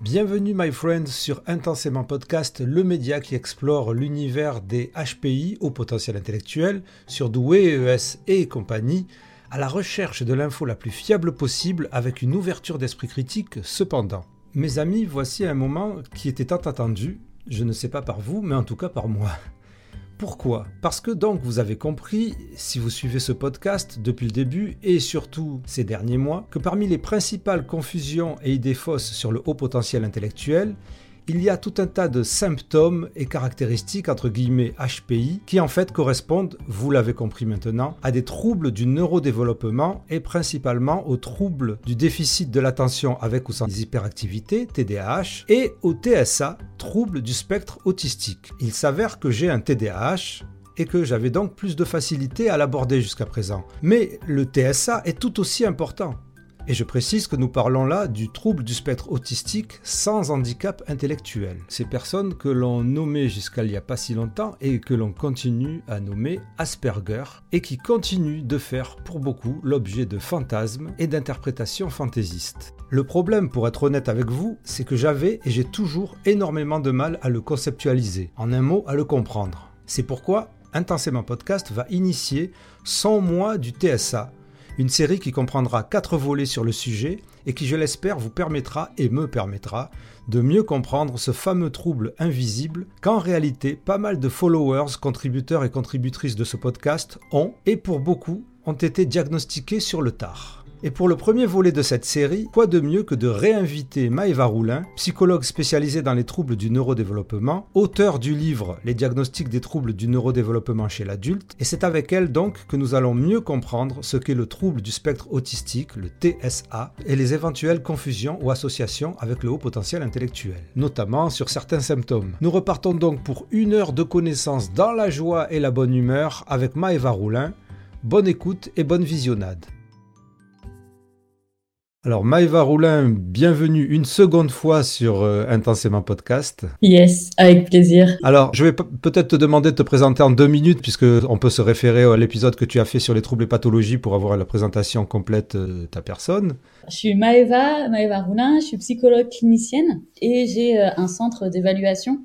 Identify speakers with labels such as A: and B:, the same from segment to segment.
A: Bienvenue my friends sur Intensément Podcast, le média qui explore l'univers des HPI au potentiel intellectuel, sur ES et compagnie, à la recherche de l'info la plus fiable possible avec une ouverture d'esprit critique cependant. Mes amis, voici un moment qui était tant attendu, je ne sais pas par vous, mais en tout cas par moi. Pourquoi? Parce que donc vous avez compris, si vous suivez ce podcast depuis le début et surtout ces derniers mois, que parmi les principales confusions et idées fausses sur le haut potentiel intellectuel, il y a tout un tas de symptômes et caractéristiques entre guillemets HPI qui en fait correspondent, vous l'avez compris maintenant, à des troubles du neurodéveloppement et principalement aux troubles du déficit de l'attention avec ou sans hyperactivité, TDAH, et au TSA, troubles du spectre autistique. Il s'avère que j'ai un TDAH et que j'avais donc plus de facilité à l'aborder jusqu'à présent. Mais le TSA est tout aussi important. Et je précise que nous parlons là du trouble du spectre autistique sans handicap intellectuel. Ces personnes que l'on nommait jusqu'à il n'y a pas si longtemps et que l'on continue à nommer Asperger et qui continuent de faire pour beaucoup l'objet de fantasmes et d'interprétations fantaisistes. Le problème, pour être honnête avec vous, c'est que j'avais et j'ai toujours énormément de mal à le conceptualiser, en un mot, à le comprendre. C'est pourquoi Intensément Podcast va initier 100 mois du TSA une série qui comprendra 4 volets sur le sujet et qui, je l'espère, vous permettra et me permettra de mieux comprendre ce fameux trouble invisible qu'en réalité pas mal de followers, contributeurs et contributrices de ce podcast ont, et pour beaucoup, ont été diagnostiqués sur le tard. Et pour le premier volet de cette série, quoi de mieux que de réinviter Maëva Roulin, psychologue spécialisée dans les troubles du neurodéveloppement, auteur du livre Les diagnostics des troubles du neurodéveloppement chez l'adulte, et c'est avec elle donc que nous allons mieux comprendre ce qu'est le trouble du spectre autistique, le TSA, et les éventuelles confusions ou associations avec le haut potentiel intellectuel, notamment sur certains symptômes. Nous repartons donc pour une heure de connaissances dans la joie et la bonne humeur avec Maëva Roulin. Bonne écoute et bonne visionnade. Alors Maëva Roulin, bienvenue une seconde fois sur euh, Intensément Podcast.
B: Yes, avec plaisir.
A: Alors je vais peut-être te demander de te présenter en deux minutes puisque on peut se référer à l'épisode que tu as fait sur les troubles et pathologies pour avoir la présentation complète de ta personne.
B: Je suis Maëva, Maëva Roulin, je suis psychologue clinicienne et j'ai euh, un centre d'évaluation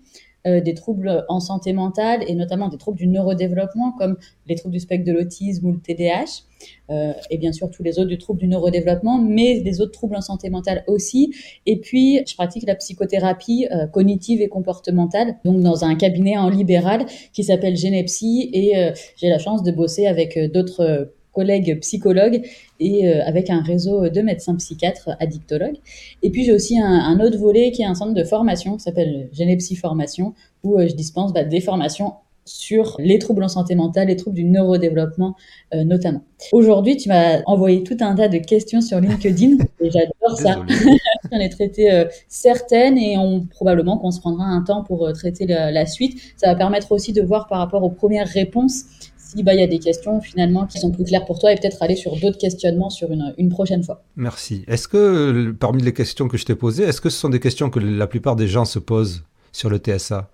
B: euh, des troubles en santé mentale et notamment des troubles du neurodéveloppement comme les troubles du spectre de l'autisme ou le TDAH euh, et bien sûr tous les autres du trouble du neurodéveloppement mais des autres troubles en santé mentale aussi. Et puis je pratique la psychothérapie euh, cognitive et comportementale donc dans un cabinet en libéral qui s'appelle Genepsy et j'ai la chance de bosser avec d'autres collègues psychologues et euh, avec un réseau de médecins psychiatres addictologues. Et puis j'ai aussi un, autre volet qui est un centre de formation qui s'appelle Genepsy Formation où euh, je dispense bah, des formations sur les troubles en santé mentale, les troubles du neurodéveloppement euh, notamment. Aujourd'hui, tu m'as envoyé tout un tas de questions sur LinkedIn et j'adore ça. J'en ai traité certaines et on, probablement qu'on se prendra un temps pour traiter la, la, suite. Ça va permettre aussi de voir par rapport aux premières réponses bah, il y a des questions finalement qui sont plus claires pour toi et peut-être aller sur d'autres questionnements sur une, une prochaine fois.
A: Merci. Est-ce que parmi les questions que je t'ai posées, est-ce que ce sont des questions que la plupart des gens se posent sur le TSA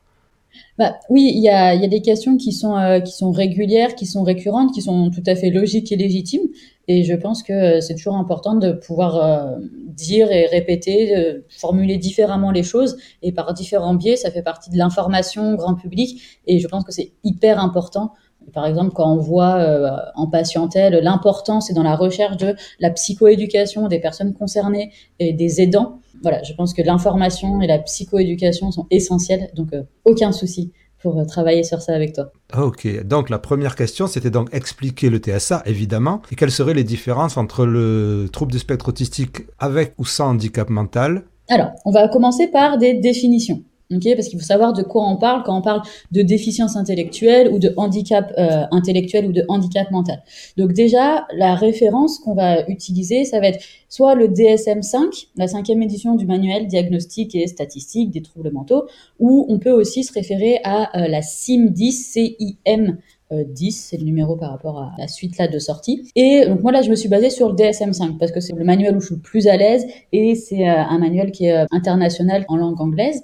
B: bah, oui, il y a, y a, des questions qui sont, euh, qui sont régulières, qui sont récurrentes, qui sont tout à fait logiques et légitimes. Et je pense que euh, c'est toujours important de pouvoir euh, dire et répéter, formuler différemment les choses et par différents biais. Ça fait partie de l'information grand public et je pense que c'est hyper important par exemple, quand on voit euh, en patientèle l'importance et dans la recherche de la psychoéducation des personnes concernées et des aidants, voilà, je pense que l'information et la psychoéducation sont essentielles, donc euh, aucun souci pour euh, travailler sur ça avec toi.
A: Ok, donc la première question, c'était donc expliquer le TSA, évidemment, et quelles seraient les différences entre le trouble du spectre autistique avec ou sans handicap mental?
B: Alors, on va commencer par des définitions. Okay, parce qu'il faut savoir de quoi on parle quand on parle de déficience intellectuelle ou de handicap euh, intellectuel ou de handicap mental. Donc déjà, la référence qu'on va utiliser, ça va être soit le DSM-5, la cinquième édition du manuel diagnostique et statistique des troubles mentaux, ou on peut aussi se référer à euh, la CIM-10, CIM 10, c'est le numéro par rapport à la suite là de sortie. Et donc moi là, je me suis basée sur le DSM-5 parce que c'est le manuel où je suis le plus à l'aise et c'est euh, un manuel qui est international en langue anglaise.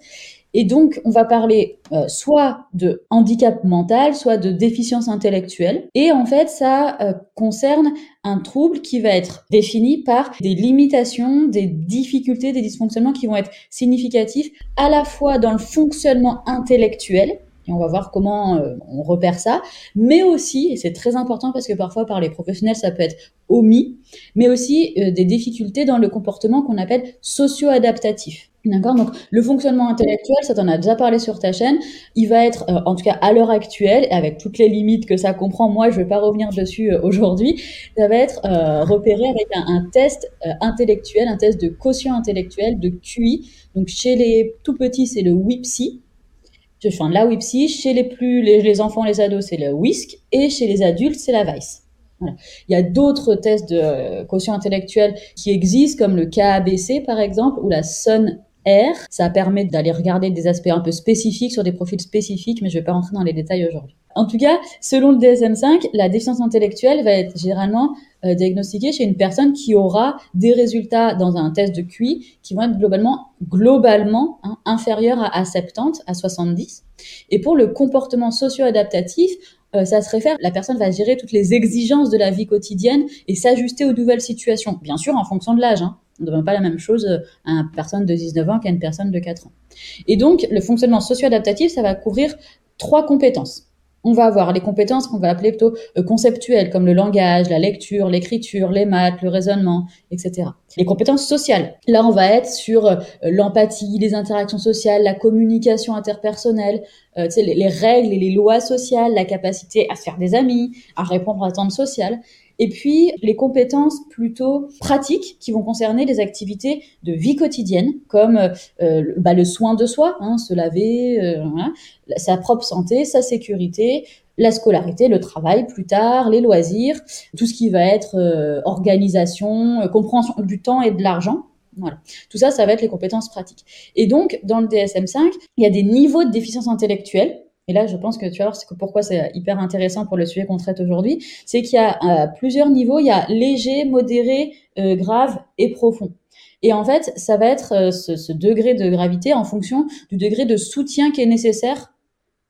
B: Et donc, on va parler euh, soit de handicap mental, soit de déficience intellectuelle. Et en fait, ça euh, concerne un trouble qui va être défini par des limitations, des difficultés, des dysfonctionnements qui vont être significatifs à la fois dans le fonctionnement intellectuel, et on va voir comment euh, on repère ça, mais aussi, et c'est très important parce que parfois par les professionnels ça peut être omis, mais aussi des difficultés dans le comportement qu'on appelle socio-adaptatif. D'accord Donc, le fonctionnement intellectuel, ça t'en a déjà parlé sur ta chaîne. Il va être, euh, en tout cas à l'heure actuelle, avec toutes les limites que ça comprend, moi, je vais pas revenir dessus aujourd'hui, ça va être repéré avec un, test intellectuel, un test de quotient intellectuel, de QI. Donc, chez les tout petits, c'est le WIPSI enfin, la WIPSI. Chez les plus, les, enfants, les ados, c'est le WISC. Et chez les adultes, c'est la VICE. Il y a d'autres tests de euh, quotient intellectuel qui existent, comme le KABC, par exemple, ou la SUN R. Ça permet d'aller regarder des aspects un peu spécifiques sur des profils spécifiques, mais je ne vais pas rentrer dans les détails aujourd'hui. En tout cas, selon le DSM-5, la déficience intellectuelle va être généralement euh, diagnostiquée chez une personne qui aura des résultats dans un test de QI qui vont être globalement, hein, inférieurs à, à 70, à 70. Et pour le comportement socio-adaptatif, euh, ça se réfère, la personne va gérer toutes les exigences de la vie quotidienne et s'ajuster aux nouvelles situations, bien sûr en fonction de l'âge. Hein. On ne demande pas la même chose à une personne de 19 ans qu'à une personne de 4 ans. Et donc, le fonctionnement socio-adaptatif, ça va couvrir trois compétences on va avoir les compétences qu'on va appeler plutôt euh, conceptuelles, comme le langage, la lecture, l'écriture, les maths, le raisonnement, etc. Les compétences sociales. Là, on va être sur euh, l'empathie, les interactions sociales, la communication interpersonnelle, euh, les, les, règles et les lois sociales, la capacité à se faire des amis, à répondre à attentes sociales. Et puis les compétences plutôt pratiques qui vont concerner les activités de vie quotidienne, comme euh, bah, le soin de soi, hein, se laver, euh, sa propre santé, sa sécurité, la scolarité, le travail plus tard, les loisirs, tout ce qui va être euh, organisation, compréhension du temps et de l'argent. Voilà. Tout ça, ça va être les compétences pratiques. Et donc, dans le DSM5, il y a des niveaux de déficience intellectuelle et là, je pense que tu vas voir pourquoi c'est hyper intéressant pour le sujet qu'on traite aujourd'hui, c'est qu'il y a euh, plusieurs niveaux. Il y a léger, modéré, euh, grave et profond. Et en fait, ça va être euh, ce, degré de gravité en fonction du degré de soutien qui est nécessaire.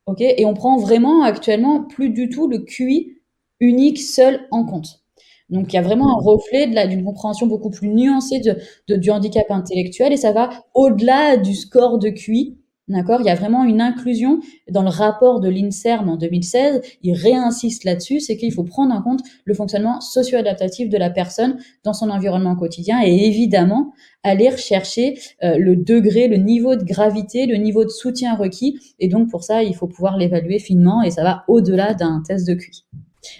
B: Ok? Et on prend vraiment actuellement plus du tout le QI unique seul en compte. Donc il y a vraiment un reflet d'une compréhension beaucoup plus nuancée de, du handicap intellectuel et ça va au-delà du score de QI D'accord? Il y a vraiment une inclusion dans le rapport de l'INSERM en 2016. Il réinsiste là-dessus, c'est qu'il faut prendre en compte le fonctionnement socio-adaptatif de la personne dans son environnement quotidien et évidemment aller rechercher euh, le degré, le niveau de gravité, le niveau de soutien requis. Et donc pour ça, il faut pouvoir l'évaluer finement et ça va au-delà d'un test de QI.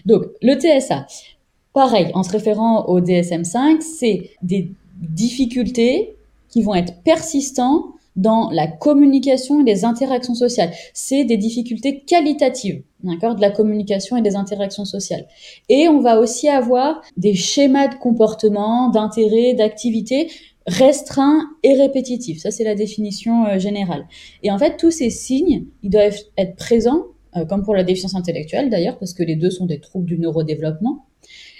B: Donc le TSA, pareil, en se référant au DSM5, c'est des difficultés qui vont être persistantes dans la communication et les interactions sociales. C'est des difficultés qualitatives, d'accord, de la communication et des interactions sociales. Et on va aussi avoir des schémas de comportement, d'intérêt, d'activité restreints et répétitifs. Ça, c'est la définition euh, générale. Et en fait, tous ces signes, ils doivent être présents, euh, comme pour la déficience intellectuelle d'ailleurs, parce que les deux sont des troubles du neurodéveloppement,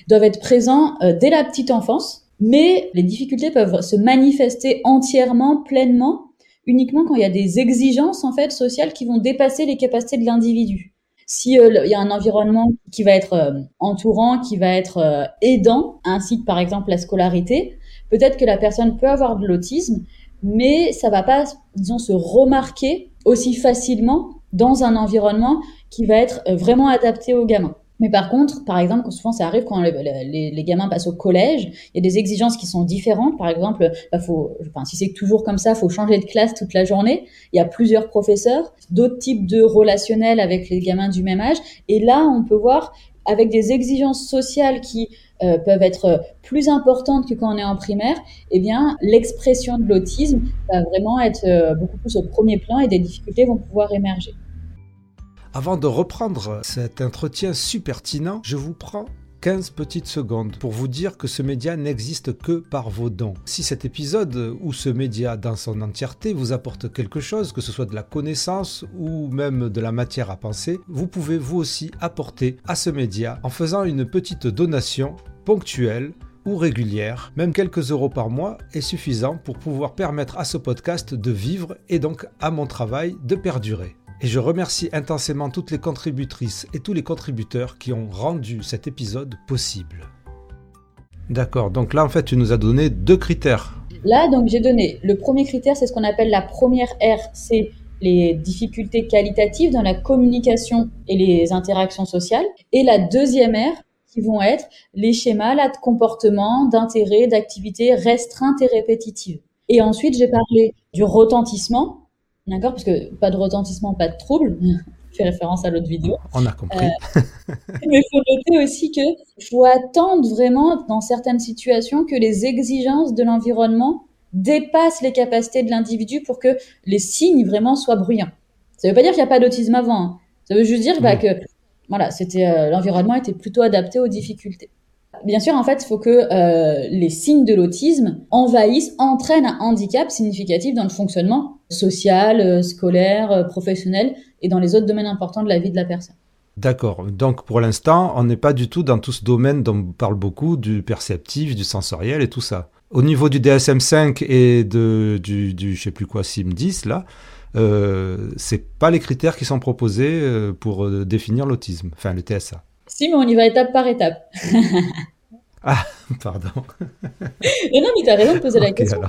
B: doivent être présents euh, dès la petite enfance, mais les difficultés peuvent se manifester entièrement, pleinement, uniquement quand il y a des exigences en fait sociales qui vont dépasser les capacités de l'individu. Si euh, il y a un environnement qui va être euh, entourant, qui va être euh, aidant, ainsi que par exemple la scolarité, peut-être que la personne peut avoir de l'autisme, mais ça va pas, disons, se remarquer aussi facilement dans un environnement qui va être vraiment adapté aux gamins. Mais par contre, par exemple, souvent ça arrive quand les, les, gamins passent au collège, il y a des exigences qui sont différentes. Par exemple, bah faut, enfin, si c'est toujours comme ça, faut changer de classe toute la journée. Il y a plusieurs professeurs, d'autres types de relationnels avec les gamins du même âge. Et là, on peut voir avec des exigences sociales qui euh, peuvent être plus importantes que quand on est en primaire, eh bien, l'expression de l'autisme va vraiment être euh, beaucoup plus au premier plan et des difficultés vont pouvoir émerger.
A: Avant de reprendre cet entretien super pertinent, je vous prends 15 petites secondes pour vous dire que ce média n'existe que par vos dons. Si cet épisode ou ce média dans son entièreté vous apporte quelque chose, que ce soit de la connaissance ou même de la matière à penser, vous pouvez vous aussi apporter à ce média en faisant une petite donation ponctuelle ou régulière, même quelques euros par mois est suffisant pour pouvoir permettre à ce podcast de vivre et donc à mon travail de perdurer. Et je remercie intensément toutes les contributrices et tous les contributeurs qui ont rendu cet épisode possible. D'accord, donc là en fait tu nous as donné deux critères.
B: Là donc j'ai donné, le premier critère c'est ce qu'on appelle la première R, c'est les difficultés qualitatives dans la communication et les interactions sociales. Et la deuxième R qui vont être les schémas là, de comportement, d'intérêt, d'activité restreintes et répétitives. Et ensuite j'ai parlé du retentissement D'accord Parce que pas de retentissement, pas de trouble. Je fais référence à l'autre vidéo.
A: On a compris.
B: Euh, mais il faut noter aussi que faut attendre vraiment dans certaines situations que les exigences de l'environnement dépassent les capacités de l'individu pour que les signes vraiment soient bruyants. Ça ne veut pas dire qu'il n'y a pas d'autisme avant. Hein. Ça veut juste dire bah, que voilà, c'était euh, l'environnement était plutôt adapté aux difficultés. Bien sûr, en fait, il faut que euh, les signes de l'autisme envahissent, entraînent un handicap significatif dans le fonctionnement social, euh, scolaire, euh, professionnel et dans les autres domaines importants de la vie de la personne.
A: D'accord. Donc pour l'instant, on n'est pas du tout dans tout ce domaine dont on parle beaucoup, du perceptif, du sensoriel et tout ça. Au niveau du DSM5 et de, du, du je sais plus quoi, SIM10, là, euh, c'est pas les critères qui sont proposés pour définir l'autisme, enfin le TSA.
B: Si, mais on y va étape par étape.
A: ah, pardon.
B: mais non, mais tu as raison de poser la question.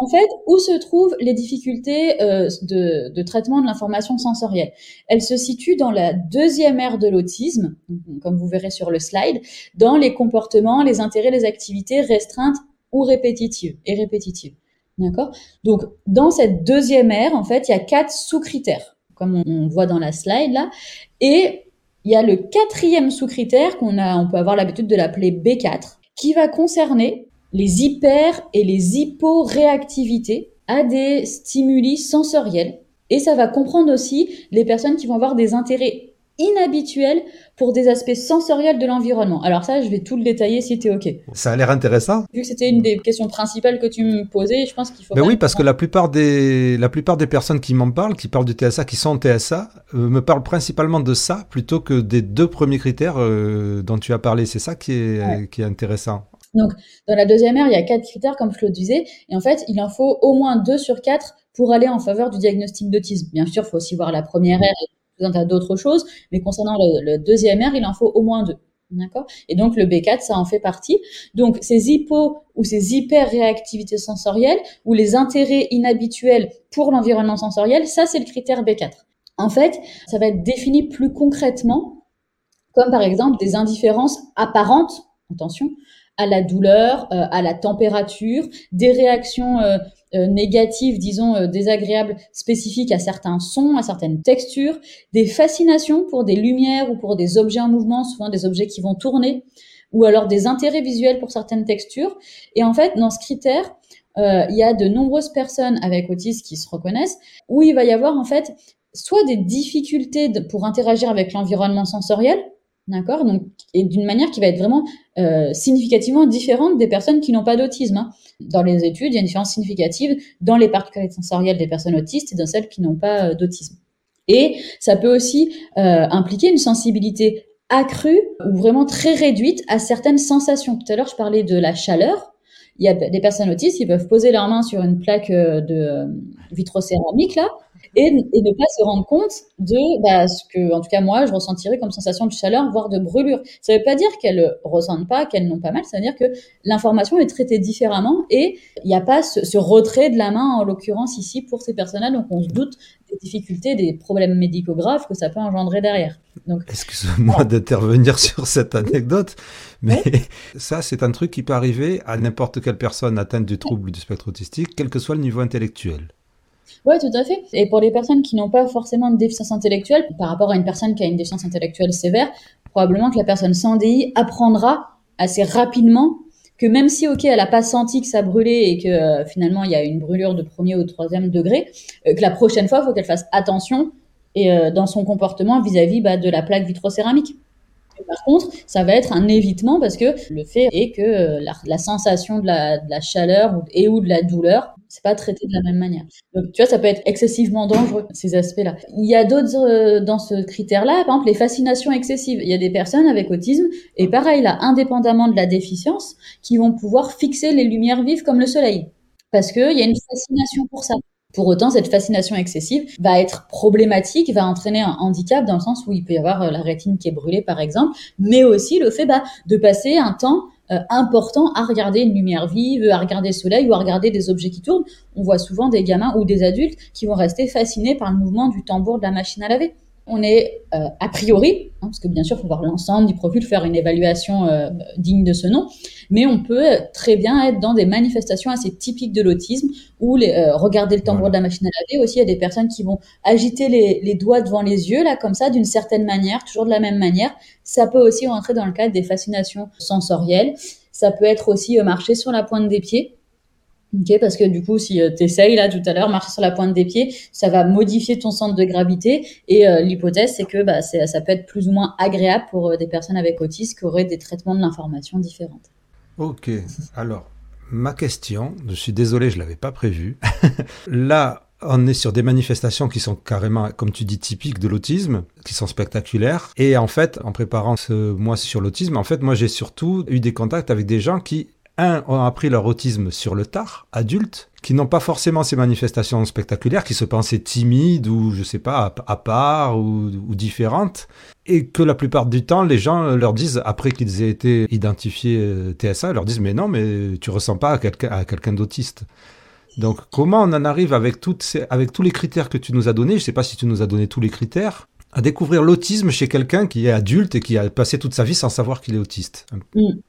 B: En fait, où se trouvent les difficultés euh, de, de, traitement de l'information sensorielle? Elles se situent dans la deuxième ère de l'autisme, comme vous verrez sur le slide, dans les comportements, les intérêts, les activités restreintes ou répétitives et répétitives. D'accord? Donc, dans cette deuxième ère, en fait, il y a quatre sous-critères, comme on, on voit dans la slide là, et il y a le quatrième sous-critère qu'on a, on peut avoir l'habitude de l'appeler B4, qui va concerner les hyper et les hyporéactivités à des stimuli sensoriels. Et ça va comprendre aussi les personnes qui vont avoir des intérêts inhabituel pour des aspects sensoriels de l'environnement. Alors ça, je vais tout le détailler si tu es OK.
A: Ça a l'air intéressant.
B: Vu que c'était une des questions principales que tu me posais, je pense qu'il faut...
A: Mais oui, parce que la plupart, des, la plupart des personnes qui m'en parlent, qui parlent du TSA, qui sont en TSA, euh, me parlent principalement de ça plutôt que des deux premiers critères euh, dont tu as parlé. C'est ça qui est, qui est intéressant.
B: Donc, dans la deuxième ère, il y a quatre critères, comme je le disais, et en fait, il en faut au moins deux sur quatre pour aller en faveur du diagnostic d'autisme. Bien sûr, il faut aussi voir la première ère un tas d'autres choses, mais concernant le, deuxième R, il en faut au moins deux. D'accord? Et donc le B4, ça en fait partie. Donc ces hypo ou ces hyper-réactivités sensorielles ou les intérêts inhabituels pour l'environnement sensoriel, ça c'est le critère B4. En fait, ça va être défini plus concrètement, comme par exemple des indifférences apparentes, attention, à la douleur, euh, à la température, des réactions euh, euh, négatives, disons euh, désagréables, spécifiques à certains sons, à certaines textures, des fascinations pour des lumières ou pour des objets en mouvement, souvent des objets qui vont tourner, ou alors des intérêts visuels pour certaines textures. Et en fait, dans ce critère, euh, il y a de nombreuses personnes avec autisme qui se reconnaissent, où il va y avoir en fait soit des difficultés pour interagir avec l'environnement sensoriel, D'accord? Donc, et d'une manière qui va être vraiment euh, significativement différente des personnes qui n'ont pas d'autisme. Hein. Dans les études, il y a une différence significative dans les particularités sensorielles des personnes autistes et dans celles qui n'ont pas euh, d'autisme. Et ça peut aussi euh, impliquer une sensibilité accrue ou vraiment très réduite à certaines sensations. Tout à l'heure, je parlais de la chaleur. Il y a des personnes autistes qui peuvent poser leurs mains sur une plaque de vitrocéramique là et, ne pas se rendre compte de bah, ce que, en tout cas moi, je ressentirais comme sensation de chaleur, voire de brûlure. Ça ne veut pas dire qu'elles ressentent pas, qu'elles n'ont pas mal, ça veut dire que l'information est traitée différemment et il n'y a pas ce, retrait de la main, en l'occurrence ici, pour ces personnes-là. Donc on se doute des difficultés, des problèmes médicaux graves que ça peut engendrer derrière.
A: Excuse-moi d'intervenir sur cette anecdote, mais ça, c'est un truc qui peut arriver à n'importe quelle personne atteinte du trouble du spectre autistique, quel que soit le niveau intellectuel.
B: Oui, tout à fait. Et pour les personnes qui n'ont pas forcément de déficience intellectuelle, par rapport à une personne qui a une déficience intellectuelle sévère, probablement que la personne sans DI apprendra assez rapidement que même si, ok, elle n'a pas senti que ça brûlait et que euh, finalement il y a une brûlure de premier ou troisième degré, euh, que la prochaine fois, il faut qu'elle fasse attention et euh, dans son comportement vis-à-vis bah, de la plaque vitrocéramique. par contre, ça va être un évitement parce que le fait est que la, sensation de de la chaleur et ou de la douleur C'est pas traité de la même manière. Donc, tu vois, ça peut être excessivement dangereux, ces aspects-là. Il y a d'autres, euh, dans ce critère-là, par exemple, les fascinations excessives. Il y a des personnes avec autisme, et pareil, là, indépendamment de la déficience, qui vont pouvoir fixer les lumières vives comme le soleil. Parce qu'il y a une fascination pour ça. Pour autant, cette fascination excessive va être problématique, va entraîner un handicap dans le sens où il peut y avoir euh, la rétine qui est brûlée, par exemple, mais aussi le fait bah, de passer un temps euh, important à regarder une lumière vive, à regarder le soleil ou à regarder des objets qui tournent. On voit souvent des gamins ou des adultes qui vont rester fascinés par le mouvement du tambour de la machine à laver. On est euh, a priori, hein, parce que bien sûr, il faut voir l'ensemble du profil, faire une évaluation euh, digne de ce nom, mais on peut très bien être dans des manifestations assez typiques de l'autisme, où les, regarder le tambour de la machine à laver, aussi il y a des personnes qui vont agiter les, les doigts devant les yeux, là, comme ça, d'une certaine manière, toujours de la même manière, ça peut aussi rentrer dans le cadre des fascinations sensorielles. Ça peut être aussi euh, marcher sur la pointe des pieds. Okay, parce que du coup, si euh, tu essayes là tout à l'heure, marcher sur la pointe des pieds, ça va modifier ton centre de gravité. Et euh, l'hypothèse, c'est que bah, ça peut être plus ou moins agréable pour des personnes avec autisme qui auraient des traitements de l'information différents.
A: Ok, alors ma question, je suis désolé, je l'avais pas prévu. là, on est sur des manifestations qui sont carrément, comme tu dis, typiques de l'autisme, qui sont spectaculaires. Et en fait, en préparant ce mois sur l'autisme, en fait, moi, j'ai surtout eu des contacts avec des gens qui, un, ont appris leur autisme sur le tard, adultes, qui n'ont pas forcément ces manifestations spectaculaires, qui se pensaient timides ou, je sais pas, à, part ou, différentes, et que la plupart du temps, les gens leur disent, après qu'ils aient été identifiés euh, TSA, leur disent, mais non, mais tu ressens pas à quelqu'un d'autiste. Donc, comment on en arrive avec, toutes avec tous les critères que tu nous as donnés, je ne sais pas si tu nous as donné tous les critères, à découvrir l'autisme chez quelqu'un qui est adulte et qui a passé toute sa vie sans savoir qu'il est autiste?
B: Mm.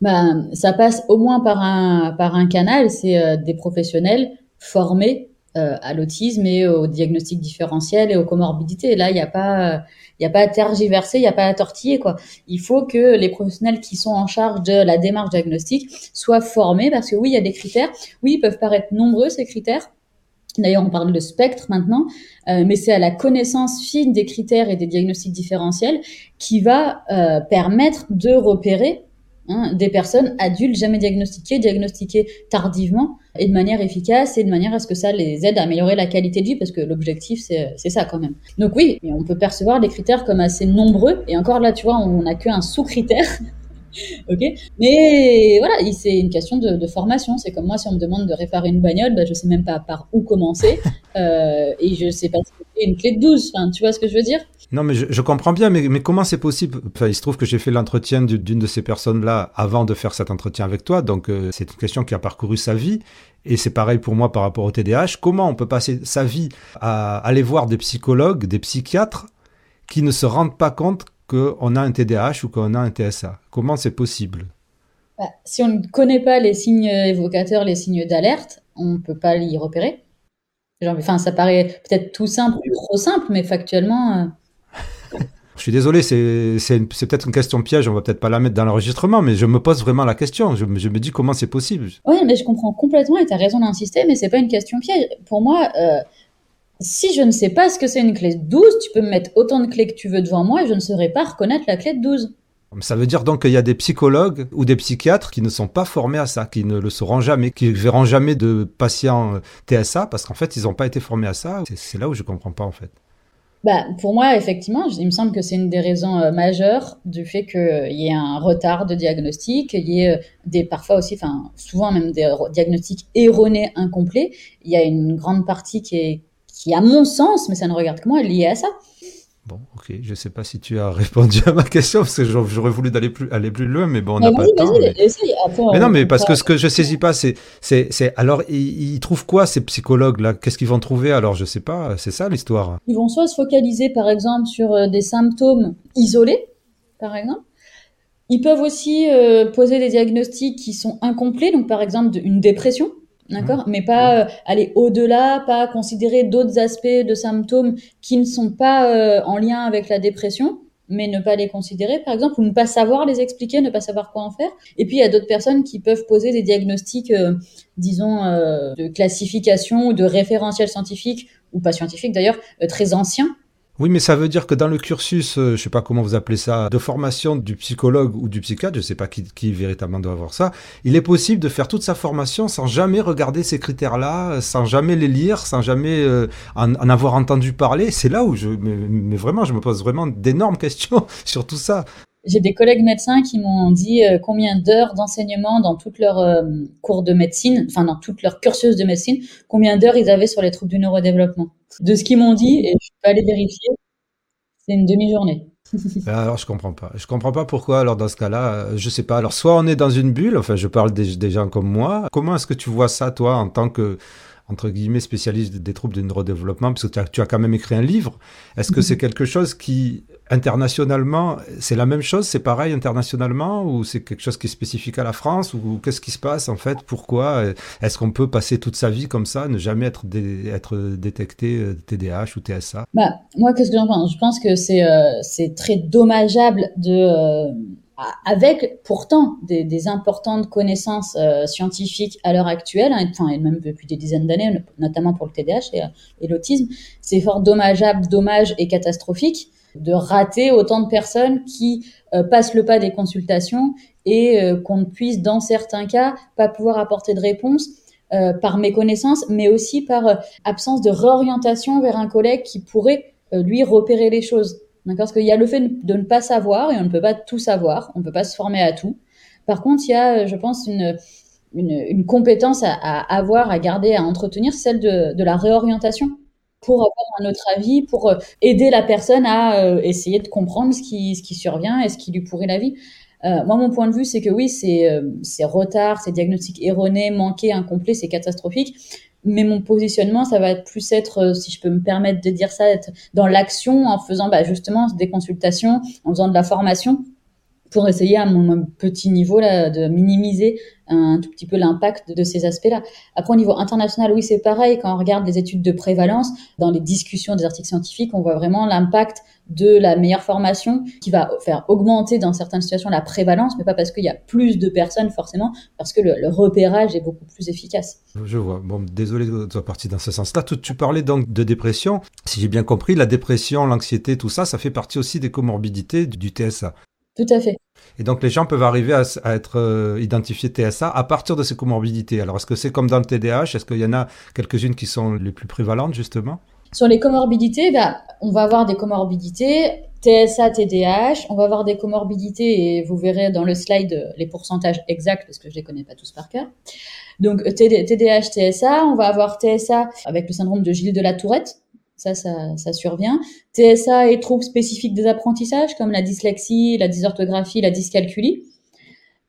B: Ben, Ça passe au moins par un, par un canal, c'est euh, des professionnels formés euh, à l'autisme et au diagnostic différentiel et aux comorbidités. Là, il n'y a pas, il a pas à tergiverser, il n'y a pas à tortiller quoi. Il faut que les professionnels qui sont en charge de la démarche diagnostique soient formés parce que oui, il y a des critères. Oui, ils peuvent paraître nombreux ces critères. D'ailleurs, on parle de spectre maintenant, euh, mais c'est à la connaissance fine des critères et des diagnostics différentiels qui va euh, permettre de repérer Hein, des personnes adultes jamais diagnostiquées, diagnostiquées tardivement et de manière efficace et de manière à ce que ça les aide à améliorer la qualité de vie parce que l'objectif c'est ça quand même. Donc oui, on peut percevoir les critères comme assez nombreux et encore là tu vois on n'a qu'un sous-critère. ok Mais voilà, c'est une question de, formation. C'est comme moi, si on me demande de réparer une bagnole, bah, je sais même pas par où commencer. Euh, et je sais pas que une clé de 12. Enfin, tu vois ce que je veux dire?
A: Non, mais je, comprends bien, mais, mais comment c'est possible? Enfin, il se trouve que j'ai fait l'entretien d'une de ces personnes-là avant de faire cet entretien avec toi, donc euh, c'est une question qui a parcouru sa vie, et c'est pareil pour moi par rapport au TDAH. Comment on peut passer sa vie à aller voir des psychologues, des psychiatres, qui ne se rendent pas compte qu'on a un TDAH ou qu'on a un TSA Comment c'est possible?
B: Bah, Si on ne connaît pas les signes évocateurs, les signes d'alerte, on ne peut pas l'y repérer. enfin, ça paraît peut-être tout simple, trop simple, mais factuellement... Euh,
A: je suis désolé, c'est peut-être une question piège, on va peut-être pas la mettre dans l'enregistrement, mais je me pose vraiment la question. Je, me dis comment c'est possible?
B: Oui, mais je comprends complètement et tu as raison d'insister, mais c'est pas une question piège. Pour moi, euh, si je ne sais pas ce que c'est une clé de 12, tu peux me mettre autant de clés que tu veux devant moi et je ne saurais pas reconnaître la clé de 12.
A: Ça veut dire donc qu'il y a des psychologues ou des psychiatres qui ne sont pas formés à ça, qui ne le sauront jamais, qui ne verront jamais de patients euh, TSA parce qu'en fait, ils n'ont pas été formés à ça. C'est là où je comprends pas en fait.
B: Bah, pour moi, effectivement, il me semble que c'est une des raisons euh, majeures du fait qu'il euh, y ait un retard de diagnostic, il y ait euh, des, parfois aussi, enfin, souvent même des diagnostics erronés, incomplets. Il y a une grande partie qui est, qui, à mon sens, mais ça ne regarde que moi, est liée à ça.
A: Bon, ok, je ne sais pas si tu as répondu à ma question, parce que j'aurais voulu aller plus, aller plus loin, mais bon, on n'a pas le temps. Mais... non, mais parce que ce que je saisis pas, c'est, c'est, alors, ils, trouvent quoi, ces psychologues-là Qu'est-ce qu'ils vont trouver? Alors, je sais pas, c'est ça l'histoire.
B: Ils vont soit se focaliser, par exemple, sur euh, des symptômes isolés, par exemple. Ils peuvent aussi euh, poser des diagnostics qui sont incomplets, donc par exemple une dépression. D'accord mmh. Mais pas euh, aller au-delà, pas considérer d'autres aspects de symptômes qui ne sont pas euh, en lien avec la dépression, mais ne pas les considérer, par exemple, ou ne pas savoir les expliquer, ne pas savoir quoi en faire. Et puis, il y a d'autres personnes qui peuvent poser des diagnostics, euh, disons, de classification ou de référentiel scientifique, ou pas scientifique d'ailleurs, très anciens,
A: Oui, mais ça veut dire que dans le cursus, je je sais pas comment vous appelez ça, de formation du psychologue ou du psychiatre, je sais pas qui, véritablement doit avoir ça, il est possible de faire toute sa formation sans jamais regarder ces critères-là, sans jamais les lire, sans jamais en, en, avoir entendu parler. C'est là où je, mais, vraiment, je me pose vraiment d'énormes questions sur tout ça.
B: J'ai des collègues médecins qui m'ont dit euh, combien d'heures d'enseignement dans toutes leurs euh, cours de médecine, enfin dans toutes leurs cursus de médecine, combien d'heures ils avaient sur les troubles du neurodéveloppement. De ce qu'ils m'ont dit, et je peux aller vérifier, c'est une demi-journée.
A: Ah, alors je comprends pas. Je comprends pas pourquoi. Alors dans ce cas-là, euh, je sais pas. Alors soit on est dans une bulle. Enfin, je parle des gens comme moi. Comment est-ce que tu vois ça, toi, en tant que entre guillemets spécialiste des troubles du neurodéveloppement, parce que tu as, tu as, quand même écrit un livre. Est-ce que c'est quelque chose qui internationalement, c'est la même chose, c'est pareil internationalement, ou c'est quelque chose qui est spécifique à la France, ou qu'est-ce qui se passe en fait? Pourquoi? Est-ce qu'on peut passer toute sa vie comme ça, ne jamais être, dé, être détecté TDAH ou TSA
B: bah, Moi, qu'est-ce que j'en pense? Je pense que c'est euh, très dommageable de... Euh, avec pourtant des, importantes connaissances euh, scientifiques à l'heure actuelle, hein, enfin, et même depuis des dizaines d'années, notamment pour le TDAH et, et l'autisme, c'est fort dommageable, dommage et catastrophique de rater autant de personnes qui euh, passent le pas des consultations et euh, qu'on ne puisse, dans certains cas, pas pouvoir apporter de réponse euh, par méconnaissance, mais aussi par absence de réorientation vers un collègue qui pourrait, lui, repérer les choses. D'accord Parce qu'il y a le fait de ne pas savoir et on ne peut pas tout savoir, on ne peut pas se former à tout. Par contre, il y a, je pense, une, une, compétence à, avoir, à garder, à entretenir, celle de, de la réorientation pour avoir un autre avis, pour euh, aider la personne à euh, essayer de comprendre ce qui, ce qui survient et ce qui lui pourrit la vie. Euh, moi, mon point de vue, c'est que oui, c'est euh, retard, c'est diagnostic erroné, manqué, incomplet, c'est catastrophique. Mais mon positionnement, ça va plus être, si je peux me permettre de dire ça, être dans l'action en faisant bah, justement des consultations, en faisant de la formation pour essayer à mon petit niveau là, de minimiser un tout petit peu l'impact de ces aspects-là. Après, au niveau international, oui, c'est pareil. Quand on regarde les études de prévalence, dans les discussions des articles scientifiques, on voit vraiment l'impact de la meilleure formation qui va faire augmenter dans certaines situations la prévalence, mais pas parce qu'il y a plus de personnes forcément, parce que le, repérage est beaucoup plus efficace.
A: Je vois. Bon, désolé de sois parti dans ce sens-là. Tu, tu parlais donc de dépression. Si j'ai bien compris, la dépression, l'anxiété, tout ça, ça fait partie aussi des comorbidités du TSA.
B: Tout à fait.
A: Et donc les gens peuvent arriver à, à être euh, identifiés TSA à partir de ces comorbidités. Alors est-ce que c'est comme dans le TDAH Est-ce qu'il y en a quelques-unes qui sont les plus prévalentes justement?
B: Sur les comorbidités, bah, on va avoir des comorbidités TSA, TDAH. On va avoir des comorbidités et vous verrez dans le slide les pourcentages exacts parce que je les connais pas tous par cœur. Donc TDAH, TSA, on va avoir TSA avec le syndrome de Gilles de la Tourette ça, ça, survient. TSA et troubles spécifiques des apprentissages, comme la dyslexie, la dysorthographie, la dyscalculie.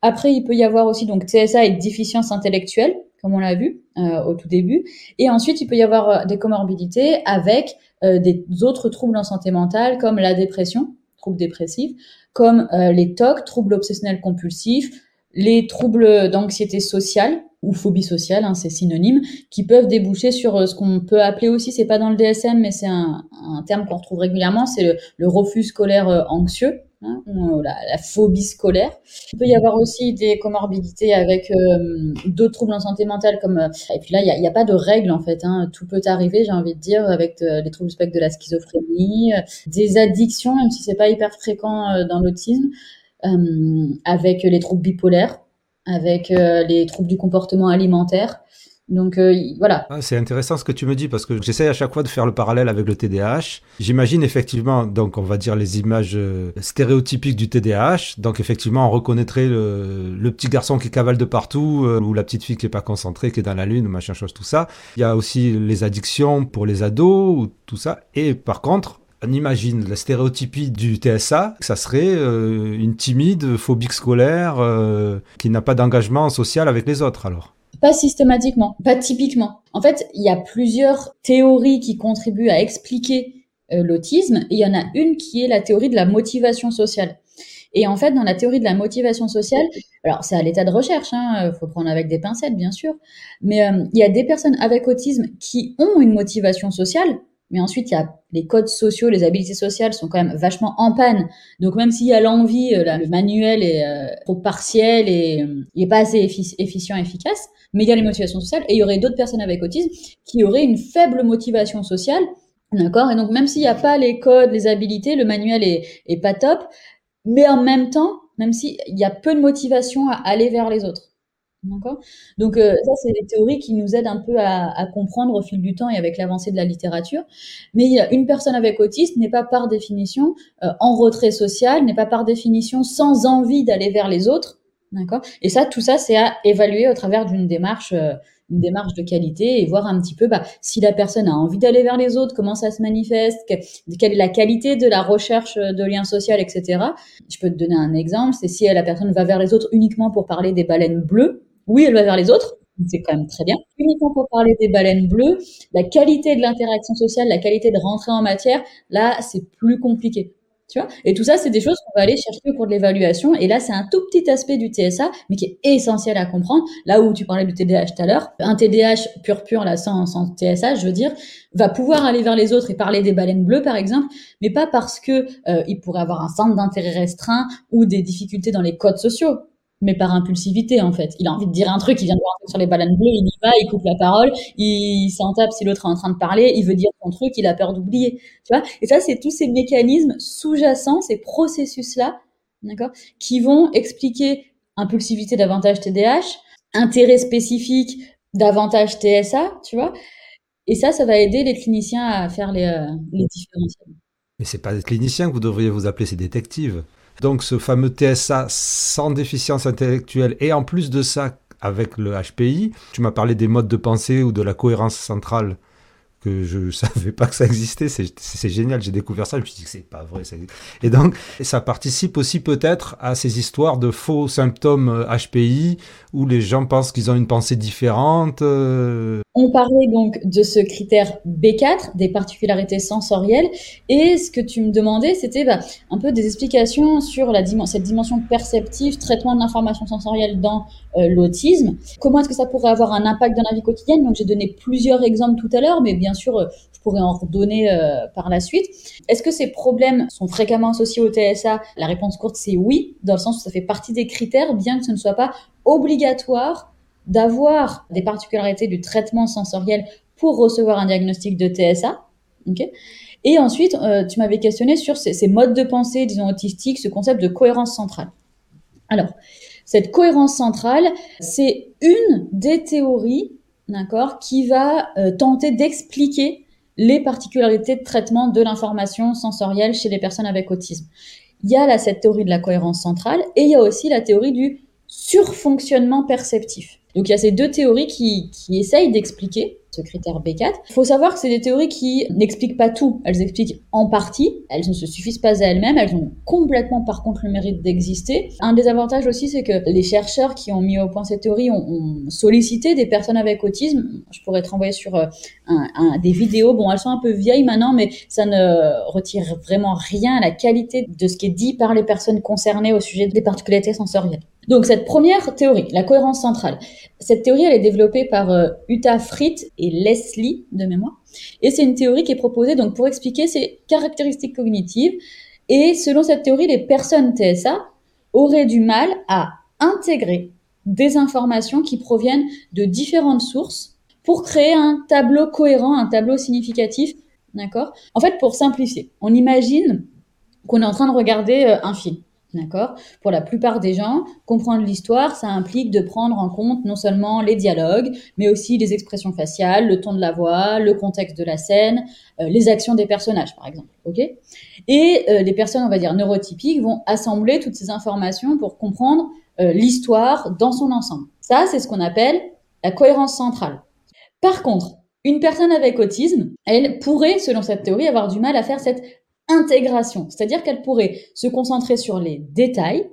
B: Après, il peut y avoir aussi donc TSA et déficience intellectuelle, comme on l'a vu euh, au tout début. Et ensuite, il peut y avoir euh, des comorbidités avec euh, des autres troubles en santé mentale, comme la dépression, troubles dépressifs, comme les TOC, troubles obsessionnels compulsifs, les troubles d'anxiété sociale, ou phobie sociale, hein, c'est synonyme, qui peuvent déboucher sur euh, ce qu'on peut appeler aussi, c'est pas dans le DSM, mais c'est un, terme qu'on retrouve régulièrement, c'est le, refus scolaire euh, anxieux, hein, ou euh, la, phobie scolaire. Il peut y avoir aussi des comorbidités avec d'autres troubles en santé mentale, comme et puis là, il n'y a, pas de règle en fait, hein, tout peut arriver, j'ai envie de dire, avec les troubles spectres de la schizophrénie, des addictions, même si c'est pas hyper fréquent dans l'autisme, avec les troubles bipolaires avec euh, les troubles du comportement alimentaire. Donc euh, voilà.
A: Ah, c'est intéressant ce que tu me dis parce que j'essaie à chaque fois de faire le parallèle avec le TDAH. J'imagine effectivement, donc on va dire les images euh, stéréotypiques du TDAH. Donc effectivement, on reconnaîtrait le, petit garçon qui cavale de partout euh, ou la petite fille qui est pas concentrée, qui est dans la lune, machin chose, tout ça. Il y a aussi les addictions pour les ados ou tout ça. Et par contre, on imagine la stéréotypie du TSA, ça serait euh, une timide, phobique scolaire, euh, qui n'a pas d'engagement social avec les autres alors
B: Pas systématiquement, pas typiquement. En fait, il y a plusieurs théories qui contribuent à expliquer euh, l'autisme, il y en a une qui est la théorie de la motivation sociale. Et en fait, dans la théorie de la motivation sociale, alors c'est à l'état de recherche, il hein, faut prendre avec des pincettes bien sûr, mais il y a des personnes avec autisme qui ont une motivation sociale, mais ensuite, il y a les codes sociaux, les habiletés sociales sont quand même vachement en panne. Donc même s'il y a l'envie, euh, le manuel est euh, trop partiel et euh, il n'est pas assez effic efficient, efficace, mais il y a les motivations sociales et il y aurait d'autres personnes avec autisme qui auraient une faible motivation sociale D'accord? Et donc, même s'il n'y a pas les codes, les habilités, le manuel est, est pas top, mais en même temps, même s'il y a peu de motivation à aller vers les autres. D'accord Donc, euh, ça, c'est des théories qui nous aident un peu à, à, comprendre au fil du temps et avec l'avancée de la littérature. Mais une personne avec autisme n'est pas par définition euh, en retrait social, n'est pas par définition sans envie d'aller vers les autres. D'accord Et ça, tout ça, c'est à évaluer au travers d'une démarche euh, une démarche de qualité et voir un petit peu bah, si la personne a envie d'aller vers les autres, comment ça se manifeste, quelle est la qualité de la recherche de lien social, etc. Je peux te donner un exemple, c'est si la personne va vers les autres uniquement pour parler des baleines bleues, oui, elle va vers les autres, c'est quand même très bien. Uniquement pour parler des baleines bleues, la qualité de l'interaction sociale, la qualité de rentrer en matière, là, c'est plus compliqué. Tu vois? Et tout ça, c'est des choses qu'on va aller chercher au cours de l'évaluation. Et là, c'est un tout petit aspect du TSA, mais qui est essentiel à comprendre. Là où tu parlais du TDAH tout à l'heure, un TDAH pur pur, là, sans, sans TSA, je veux dire, va pouvoir aller vers les autres et parler des baleines bleues, par exemple, mais pas parce que euh, il pourrait avoir un centre d'intérêt restreint ou des difficultés dans les codes sociaux mais par impulsivité en fait. Il a envie de dire un truc, il vient de voir sur les baleines bleues, il y va, il coupe la parole, il s'en tape si l'autre est en train de parler, il veut dire son truc, il a peur d'oublier, tu vois? Et ça, c'est tous ces mécanismes sous-jacents, ces processus-là, d'accord, qui vont expliquer impulsivité davantage TDAH, intérêt spécifique davantage TSA, tu vois? Et ça, ça va aider les cliniciens à faire les, euh, les différentiels.
A: Mais pas des cliniciens que vous devriez vous appeler, c'est détectives. Donc ce fameux TSA sans déficience intellectuelle et en plus de ça avec le HPI, tu m'as parlé des modes de pensée ou de la cohérence centrale que je savais pas que ça existait. C'est génial, j'ai découvert ça, je me suis dit que c'est pas vrai. Et donc, ça participe aussi peut-être à ces histoires de faux symptômes HPI où les gens pensent qu'ils ont une pensée différente. Euh.
B: On parlait donc de ce critère B4, des particularités sensorielles, et ce que tu me demandais, c'était bah, un peu des explications sur cette dimension perceptive, traitement de l'information sensorielle dans euh, l'autisme. Comment est-ce que ça pourrait avoir un impact dans la vie quotidienne? Donc j'ai donné plusieurs exemples tout à l'heure, mais bien sûr, euh, je pourrais en redonner par la suite. Est-ce que ces problèmes sont fréquemment associés au TSA La réponse courte, c'est oui, dans le sens où ça fait partie des critères, bien que ce ne soit pas obligatoire d'avoir des particularités du traitement sensoriel pour recevoir un diagnostic de TSA. et ensuite, euh, tu m'avais questionné sur ces, modes de pensée, disons, autistiques, ce concept de cohérence centrale. Alors, cette cohérence centrale, c'est une des théories, d'accord, qui va euh, tenter d'expliquer les particularités de traitement de l'information sensorielle chez les personnes avec autisme. Il y a là cette théorie de la cohérence centrale et il y a aussi la théorie du surfonctionnement perceptif. Donc il y a ces deux théories qui, qui essayent d'expliquer ce critère B4. Il faut savoir que c'est des théories qui n'expliquent pas tout. Elles expliquent en partie. Elles ne se suffisent pas à elles-mêmes. Elles ont complètement, par contre, le mérite d'exister. Un des avantages aussi, c'est que les chercheurs qui ont mis au point cette théorie ont, sollicité des personnes avec autisme. Je pourrais te renvoyer sur euh, des vidéos. Bon, elles sont un peu vieilles maintenant, mais ça ne retire vraiment rien à la qualité de ce qui est dit par les personnes concernées au sujet des particularités sensorielles. Donc cette première théorie, la cohérence centrale, cette théorie elle est développée par euh, Uta Fritz et Leslie de mémoire, et c'est une théorie qui est proposée donc pour expliquer ces caractéristiques cognitives. Et selon cette théorie, les personnes TSA auraient du mal à intégrer des informations qui proviennent de différentes sources pour créer un tableau cohérent, un tableau significatif, d'accord? En fait, pour simplifier, on imagine qu'on est en train de regarder euh, un film. D'accord? Pour la plupart des gens, comprendre l'histoire, ça implique de prendre en compte non seulement les dialogues, mais aussi les expressions faciales, le ton de la voix, le contexte de la scène, euh, les actions des personnages, par exemple. Ok? Et euh, les personnes, on va dire neurotypiques, vont assembler toutes ces informations pour comprendre euh, l'histoire dans son ensemble. Ça, c'est ce qu'on appelle la cohérence centrale. Par contre, une personne avec autisme, elle pourrait, selon cette théorie, avoir du mal à faire cette intégration, c'est-à-dire qu'elle pourrait se concentrer sur les détails,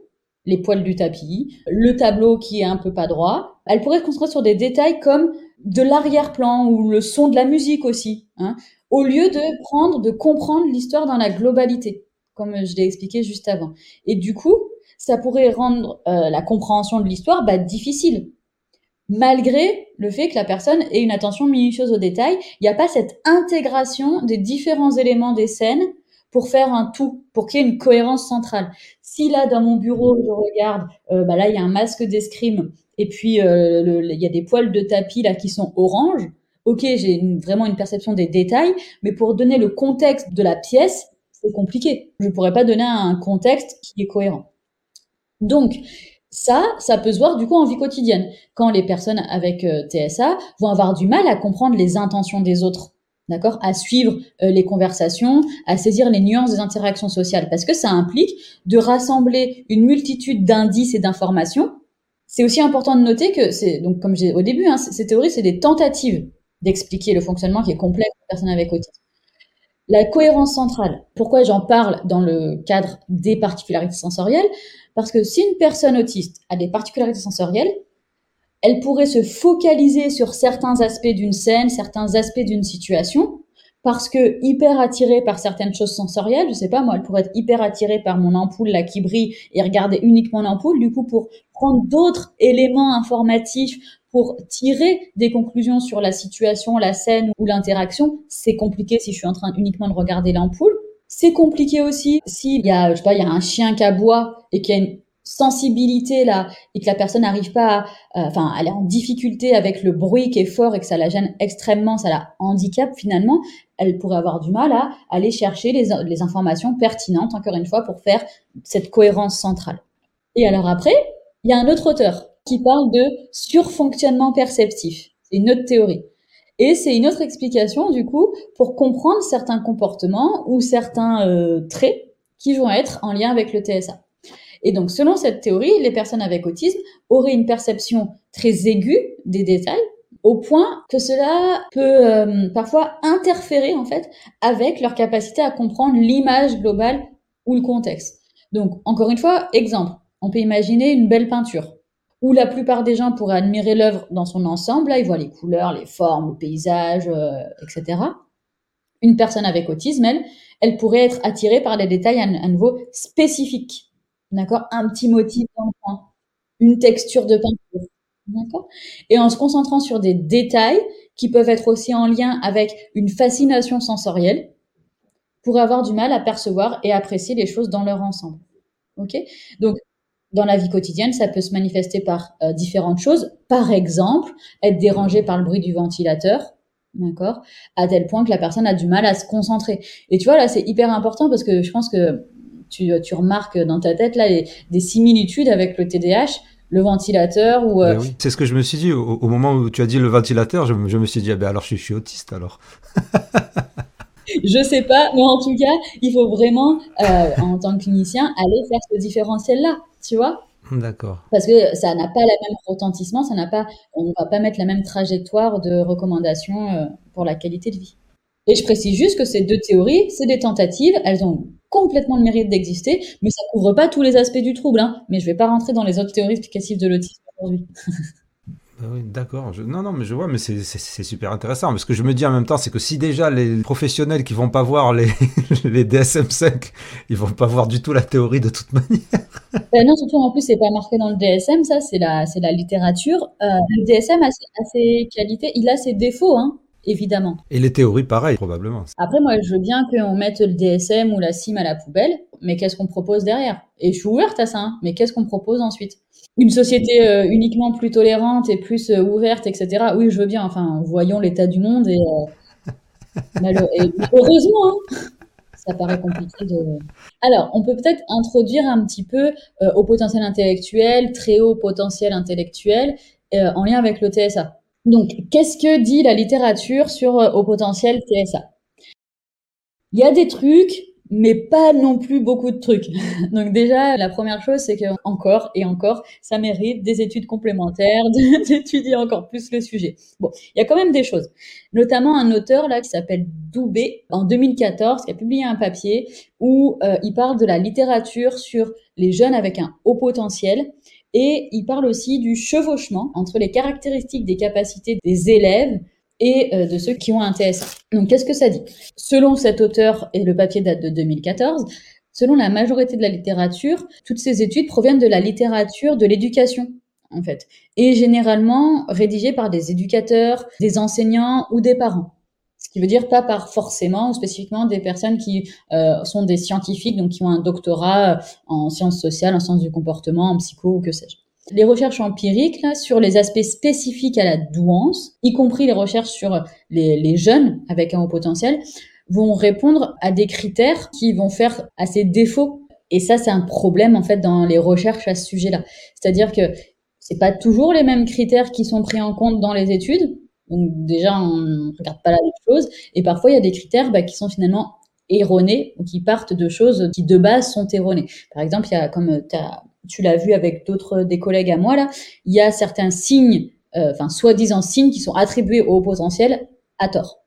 B: les poils du tapis, le tableau qui est un peu pas droit. Elle pourrait se concentrer sur des détails comme de l'arrière-plan ou le son de la musique aussi, hein, au lieu de prendre, de comprendre l'histoire dans la globalité, comme je l'ai expliqué juste avant. Et du coup, ça pourrait rendre euh, la compréhension de l'histoire bah, difficile. Malgré le fait que la personne ait une attention minutieuse aux détails, il n'y a pas cette intégration des différents éléments des scènes pour faire un tout, pour qu'il y ait une cohérence centrale. Si là, dans mon bureau, je regarde, euh, bah là, il y a un masque d'escrime et puis euh, il y a des poils de tapis là qui sont orange, ok, j'ai vraiment une perception des détails, mais pour donner le contexte de la pièce, c'est compliqué. Je pourrais pas donner un contexte qui est cohérent. Donc, ça, ça peut se voir du coup en vie quotidienne. Quand les personnes avec euh, TSA vont avoir du mal à comprendre les intentions des autres, d'accord, à suivre euh, les conversations, à saisir les nuances des interactions sociales, parce que ça implique de rassembler une multitude d'indices et d'informations. C'est aussi important de noter que c'est donc comme j'ai au début, hein, ces théories c'est des tentatives d'expliquer le fonctionnement qui est complexe des personnes avec autisme. La cohérence centrale. Pourquoi j'en parle dans le cadre des particularités sensorielles? Parce que si une personne autiste a des particularités sensorielles, elle pourrait se focaliser sur certains aspects d'une scène, certains aspects d'une situation, parce que hyper attirée par certaines choses sensorielles, je sais pas moi, elle pourrait être hyper attirée par mon ampoule là qui brille et regarder uniquement l'ampoule, du coup pour prendre d'autres éléments informatifs pour tirer des conclusions sur la situation, la scène ou l'interaction, c'est compliqué si je suis en train uniquement de regarder l'ampoule. C'est compliqué aussi s'il y a, je sais pas, il y a un chien qui aboie et qu'il y a une sensibilité là et que la personne n'arrive pas, à, euh, enfin, elle est en difficulté avec le bruit qui est fort et que ça la gêne extrêmement, ça la handicape finalement, elle pourrait avoir du mal à aller chercher les, informations pertinentes, encore une fois, pour faire cette cohérence centrale. Et alors après, il y a un autre auteur qui parle de surfonctionnement perceptif. C'est une autre théorie. Et c'est une autre explication, du coup, pour comprendre certains comportements ou certains euh, traits qui vont être en lien avec le TSA. Et donc, selon cette théorie, les personnes avec autisme auraient une perception très aiguë des détails, au point que cela peut euh, parfois interférer, en fait, avec leur capacité à comprendre l'image globale ou le contexte. Donc, encore une fois, exemple, on peut imaginer une belle peinture où la plupart des gens pourraient admirer l'œuvre dans son ensemble. Là, ils voient les couleurs, les formes, le paysage, euh, etc. Une personne avec autisme, elle, elle pourrait être attirée par des détails à, nouveau spécifiques. D'accord? Un petit motif dans le une texture de peinture. D'accord? Et en se concentrant sur des détails qui peuvent être aussi en lien avec une fascination sensorielle, pourrait avoir du mal à percevoir et apprécier les choses dans leur ensemble. Ok? Donc, dans la vie quotidienne, ça peut se manifester par euh, différentes choses. Par exemple, être dérangé par le bruit du ventilateur, d'accord, à tel point que la personne a du mal à se concentrer. Et tu vois, là, c'est hyper important parce que je pense que tu, tu remarques dans ta tête là des similitudes avec le TDAH le ventilateur ou
A: euh, ben oui. c'est ce que je me suis dit au, moment où tu as dit le ventilateur je, je me suis dit ah ben alors je, je suis autiste alors
B: je sais pas mais en tout cas il faut vraiment euh, en tant que clinicien aller faire ce différentiel là tu vois
A: D'accord.
B: Parce que ça n'a pas le même retentissement, ça n'a pas, on ne va pas mettre la même trajectoire de recommandation euh, pour la qualité de vie. Et je précise juste que ces deux théories, c'est des tentatives, elles ont complètement le mérite d'exister, mais ça couvre pas tous les aspects du trouble. Hein. Mais je vais pas rentrer dans les autres théories explicatives de l'autisme aujourd'hui.
A: Bah oui, d'accord. Non, non, mais je vois, mais c'est super intéressant. Mais ce que je me dis en même temps, c'est que si déjà les professionnels qui vont pas voir les, les DSM-5, ils vont pas voir du tout la théorie de toute manière.
B: Ben non, surtout en plus, c'est pas marqué dans le DSM, ça, c'est la, la littérature. Euh, le DSM a, a, ses qualités, il a ses défauts, hein évidemment.
A: Et les théories, pareil, probablement.
B: Après, moi, je veux bien qu'on mette le DSM ou la CIM à la poubelle, mais qu'est-ce qu'on propose derrière? Et je suis ouverte à ça, hein, mais qu'est-ce qu'on propose ensuite? Une société euh, uniquement plus tolérante et plus euh, ouverte, etc. Oui, je veux bien. Enfin, voyons l'état du monde et, euh, heureusement, hein, ça paraît compliqué de. Alors, on peut peut-être introduire un petit peu au potentiel intellectuel, très haut potentiel intellectuel, en lien avec le TSA. Donc, qu'est-ce que dit la littérature sur euh, au potentiel TSA Il y a des trucs, mais pas non plus beaucoup de trucs. Donc déjà, la première chose, c'est que encore et encore, ça mérite des études complémentaires, d'étudier encore plus le sujet. Bon, il y a quand même des choses. Notamment un auteur là qui s'appelle Doubé en 2014 qui a publié un papier où euh, il parle de la littérature sur les jeunes avec un haut potentiel et il parle aussi du chevauchement entre les caractéristiques des capacités des élèves et euh, de ceux qui ont un TSA. Donc qu'est-ce que ça dit? Selon cet auteur, et le papier date de 2014, selon la majorité de la littérature, toutes ces études proviennent de la littérature de l'éducation en fait, et généralement rédigées par des éducateurs, des enseignants ou des parents. Ce qui veut dire pas par forcément ou spécifiquement des personnes qui euh, sont des scientifiques, donc qui ont un doctorat euh, en sciences sociales, en sciences du comportement, en psycho ou que sais-je. les recherches empiriques là, sur les aspects spécifiques à la douance, y compris les recherches sur les, les jeunes avec un haut potentiel, vont répondre à des critères qui vont faire à ces défauts. Et ça, c'est un problème en fait dans les recherches à ce sujet-là. C'est-à-dire que c'est pas toujours les mêmes critères qui sont pris en compte dans les études. Donc déjà, on regarde pas la même chose. Et parfois, il y a des critères bah, qui sont finalement erronés ou qui partent de choses qui de base sont erronées. Par exemple, il y a comme tu l'as vu avec d'autres des collègues à moi là, il y a certains signes, euh, enfin soi-disant signes qui sont attribués au potentiel à tort.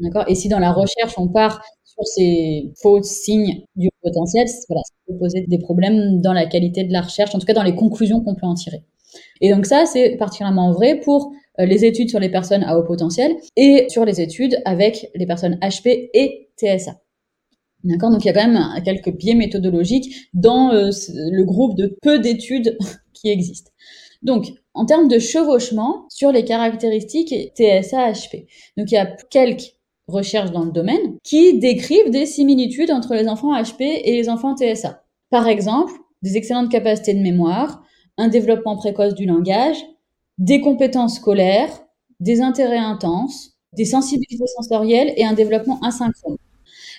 B: D'accord? Et si dans la recherche on part sur ces faux signes du potentiel, voilà, ça peut poser des problèmes dans la qualité de la recherche, en tout cas dans les conclusions qu'on peut en tirer. Et donc ça, c'est particulièrement vrai pour euh, les études sur les personnes à haut potentiel et sur les études avec les personnes HP et TSA. D'accord? Donc il y a quand même quelques biais méthodologiques dans euh, le groupe de peu d'études qui existent. Donc, en termes de chevauchement sur les caractéristiques TSA-HP, donc il y a quelques recherches dans le domaine qui décrivent des similitudes entre les enfants HP et les enfants TSA. Par exemple, des excellentes capacités de mémoire, un développement précoce du langage, des compétences scolaires, des intérêts intenses, des sensibilités sensorielles et un développement asynchrone.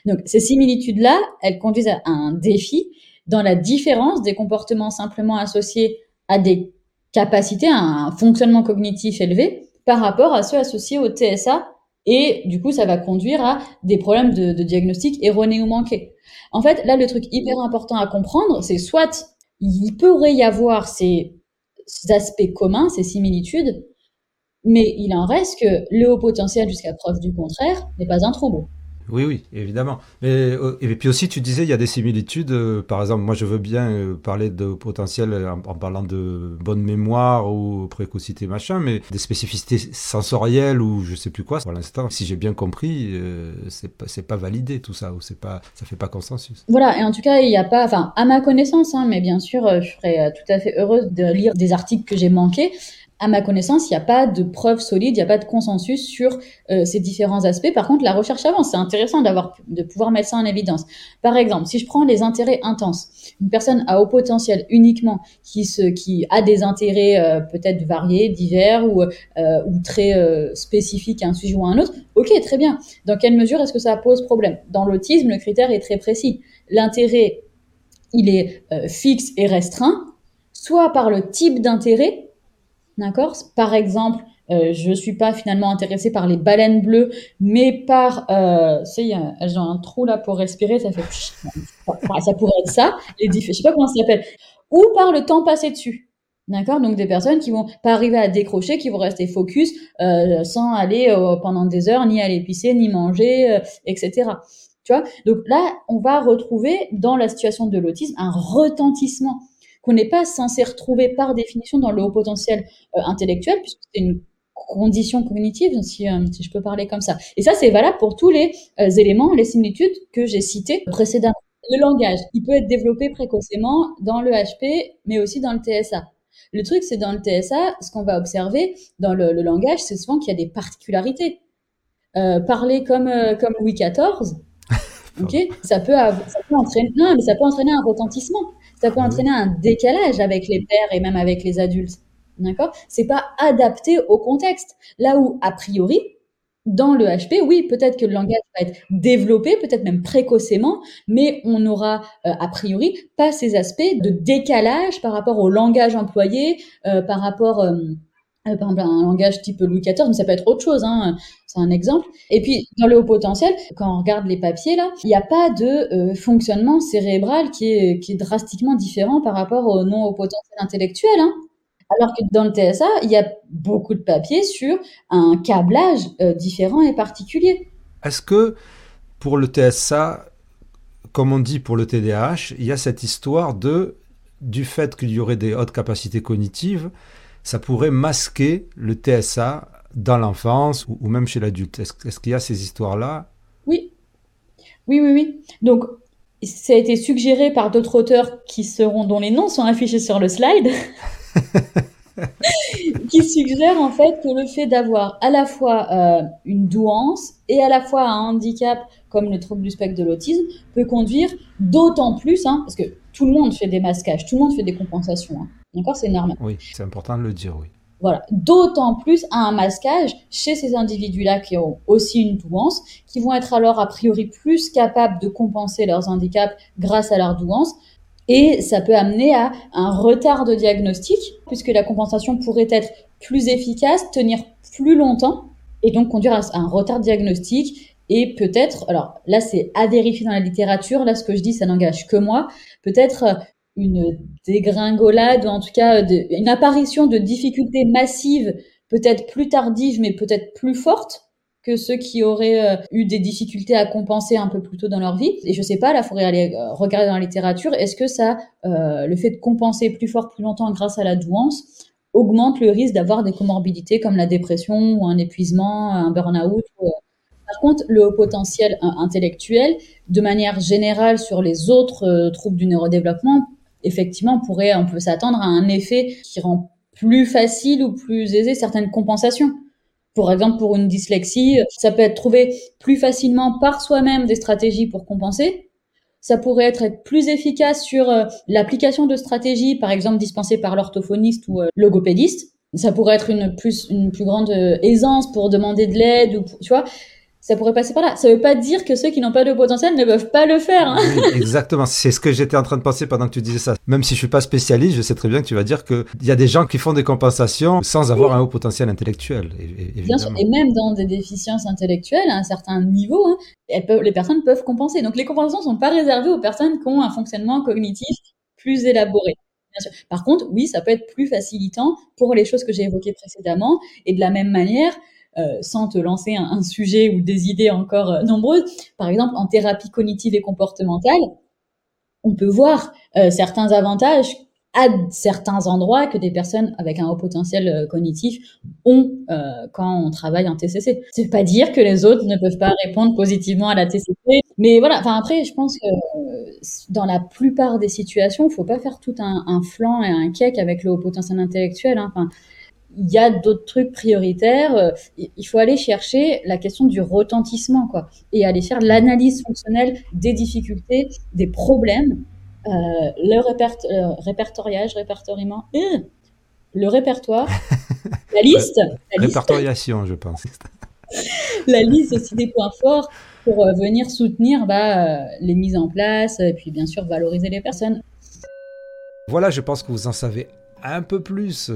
B: Donc ces similitudes-là, elles conduisent à un défi dans la différence des comportements simplement associés à des capacités, à un fonctionnement cognitif élevé par rapport à ceux associés au TSA. Et du coup, ça va conduire à des problèmes de, de diagnostic erronés ou manqués. En fait, là, le truc hyper important à comprendre, c'est soit il pourrait y avoir ces aspects communs, ces similitudes, mais il en reste que le haut potentiel, jusqu'à preuve du contraire, n'est pas un trouble.
A: Oui, oui, évidemment. Mais, euh, et puis aussi, tu disais, il y a des similitudes. Euh, par exemple, moi, je veux bien euh, parler de potentiel en, parlant de bonne mémoire ou précocité, machin, mais des spécificités sensorielles ou je sais plus quoi. Pour l'instant, si j'ai bien compris, c'est pas, validé tout ça, ou pas, ça fait pas consensus.
B: Voilà, et en tout cas, il n'y a pas, enfin, à ma connaissance, hein, mais bien sûr, je serais tout à fait heureuse de lire des articles que j'ai manqués à ma connaissance, il n'y a pas de preuves solides, il n'y a pas de consensus sur euh, ces différents aspects. Par contre, la recherche avance. C'est intéressant de pouvoir mettre ça en évidence. Par exemple, si je prends les intérêts intenses, une personne à haut potentiel uniquement qui a des intérêts euh, peut-être variés, divers ou, euh, ou très spécifiques à un sujet ou à un autre, ok, très bien. Dans quelle mesure est-ce que ça pose problème? Dans l'autisme, le critère est très précis. L'intérêt, il est fixe et restreint, soit par le type d'intérêt D'accord. Par exemple, euh, je suis pas finalement intéressée par les baleines bleues, mais par, euh, tu sais, elles ont un trou là pour respirer, ça fait, ça pourrait être ça, les je sais pas comment ça s'appelle, ou par le temps passé dessus. D'accord. Donc des personnes qui vont pas arriver à décrocher, qui vont rester focus euh, sans aller euh, pendant des heures, ni aller pisser, ni manger, euh, etc. Tu vois? Donc là, on va retrouver dans la situation de l'autisme un retentissement qu'on n'est pas censé retrouver par définition dans le haut potentiel euh, intellectuel, puisque c'est une condition cognitive, si, euh, si, je peux parler comme ça. Et ça, c'est valable pour tous les euh, éléments, les similitudes que j'ai cités précédemment. Le langage, il peut être développé précocement dans le HP, mais aussi dans le TSA. Le truc, c'est dans le TSA, ce qu'on va observer dans le, le langage, c'est souvent qu'il y a des particularités. parler comme, comme Louis XIV, ok, ça peut, ça peut entraîner, non, mais ça peut entraîner un retentissement ça peut entraîner un décalage avec les pères et même avec les adultes. D'accord? C'est pas adapté au contexte. Là où, a priori, dans le HP, oui, peut-être que le langage va être développé, peut-être même précocement, mais on n'aura euh, a priori pas ces aspects de décalage par rapport au langage employé, euh, par rapport euh, euh, par exemple, un langage type Louis XIV, mais ça peut être autre chose, hein, c'est un exemple. Et puis, dans le haut potentiel, quand on regarde les papiers, là, il n'y a pas de euh, fonctionnement cérébral qui est, drastiquement différent par rapport au non haut potentiel intellectuel. Hein. Alors que dans le TSA, il y a beaucoup de papiers sur un câblage euh, différent et particulier.
A: Est-ce que pour le TSA, comme on dit pour le TDAH, il y a cette histoire de du fait qu'il y aurait des hautes capacités cognitives, ça pourrait masquer le TSA dans l'enfance ou, même chez l'adulte. Est-ce qu'il y a ces histoires-là?
B: Oui. Oui, oui, oui. Donc, ça a été suggéré par d'autres auteurs qui seront, dont les noms sont affichés sur le slide, qui suggèrent en fait que le fait d'avoir à la fois euh, une douance et à la fois un handicap comme le trouble du spectre de l'autisme peut conduire d'autant plus, hein, parce que tout le monde fait des masquages, tout le monde fait des compensations. Hein. D'accord C'est normal.
A: Oui, c'est important de le dire, oui.
B: Voilà. D'autant plus à un masquage chez ces individus-là qui ont aussi une douance, qui vont être alors a priori plus capables de compenser leurs handicaps grâce à leur douance. Et ça peut amener à un retard de diagnostic, puisque la compensation pourrait être plus efficace, tenir plus longtemps, et donc conduire à un retard de diagnostic. Et peut-être, alors là c'est à vérifier dans la littérature, là ce que je dis ça n'engage que moi, peut-être une dégringolade, ou en tout cas une apparition de difficultés massives, peut-être plus tardives, mais peut-être plus fortes que ceux qui auraient euh, eu des difficultés à compenser un peu plus tôt dans leur vie. Et je sais pas, là, il faudrait aller euh, regarder dans la littérature, est-ce que ça, euh, le fait de compenser plus fort, plus longtemps grâce à la douance, augmente le risque d'avoir des comorbidités comme la dépression ou un épuisement, un burn-out. Par contre, le haut potentiel intellectuel, de manière générale sur les autres troubles du neurodéveloppement, effectivement, on pourrait, on peut s'attendre à un effet qui rend plus facile ou plus aisé certaines compensations. Par exemple, pour une dyslexie, ça peut être trouvé plus facilement par soi-même des stratégies pour compenser. Ça pourrait être plus efficace sur euh, l'application de stratégies, par exemple dispensées par l'orthophoniste ou euh, logopédiste. Ça pourrait être une plus, une plus grande euh, aisance pour demander de l'aide ou, tu vois ça pourrait passer par là. Ça ne veut pas dire que ceux qui n'ont pas de potentiel ne peuvent pas le faire. Hein.
A: exactement, c'est ce que j'étais en train de penser pendant que tu disais ça. Même si je suis pas spécialiste, je sais très bien que tu vas dire qu'il y a des gens qui font des compensations sans avoir un haut potentiel intellectuel.
B: Bien sûr, et même dans des déficiences intellectuelles à un certain niveau, hein, les personnes peuvent compenser. Donc les compensations ne sont pas réservées aux personnes qui ont un fonctionnement cognitif plus élaboré. Par contre, oui, ça peut être plus facilitant pour les choses que j'ai évoquées précédemment. Et de la même manière, sans te lancer un, sujet ou des idées encore euh, nombreuses. Par exemple, en thérapie cognitive et comportementale, on peut voir euh, certains avantages à certains endroits que des personnes avec un haut potentiel cognitif ont quand on travaille en TCC. C'est pas dire que les autres ne peuvent pas répondre positivement à la TCC, mais voilà. Enfin après, je pense que dans la plupart des situations, il faut pas faire tout un, un flanc et un cake avec le haut potentiel intellectuel. Hein. Enfin, il y a d'autres trucs prioritaires. Euh, il faut aller chercher la question du retentissement, quoi, et aller faire l'analyse fonctionnelle des difficultés, des problèmes, euh, le euh, répertoriage, répertoriement, le répertoire, la liste,
A: la répertoriation, je pense.
B: la liste aussi des points forts pour venir soutenir bah, les mises en place et puis bien sûr valoriser les personnes.
A: Voilà, je pense que vous en savez un peu plus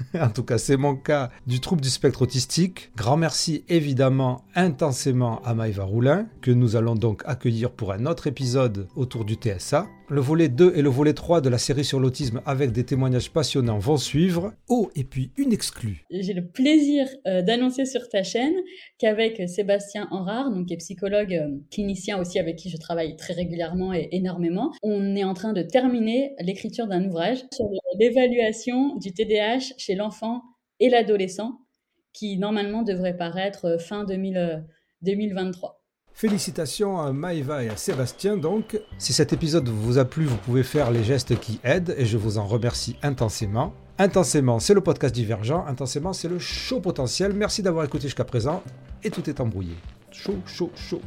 A: en tout cas c'est mon cas, du trouble du spectre autistique. Grand merci évidemment intensément à Maïva Roulin, que nous allons donc accueillir pour un autre épisode autour du TSA. Le volet 2 et le volet 3 de la série sur l'autisme avec des témoignages passionnants vont suivre. Oh, et puis une exclue.
B: J'ai le plaisir euh, d'annoncer sur ta chaîne qu'avec Sébastien Henrard, donc qui est psychologue euh, clinicien aussi avec qui je travaille très régulièrement et énormément, on est en train de terminer l'écriture d'un ouvrage sur l'évaluation du TDAH chez l'enfant et l'adolescent qui normalement devrait paraître euh, fin 2023.
A: Félicitations à Maïva et à Sébastien donc. Si cet épisode vous a plu, vous pouvez faire les gestes qui aident et je vous en remercie intensément. Intensément, c'est le podcast divergent. Intensément, c'est le show potentiel. Merci d'avoir écouté jusqu'à présent et tout est embrouillé. Chaud, chaud, chaud.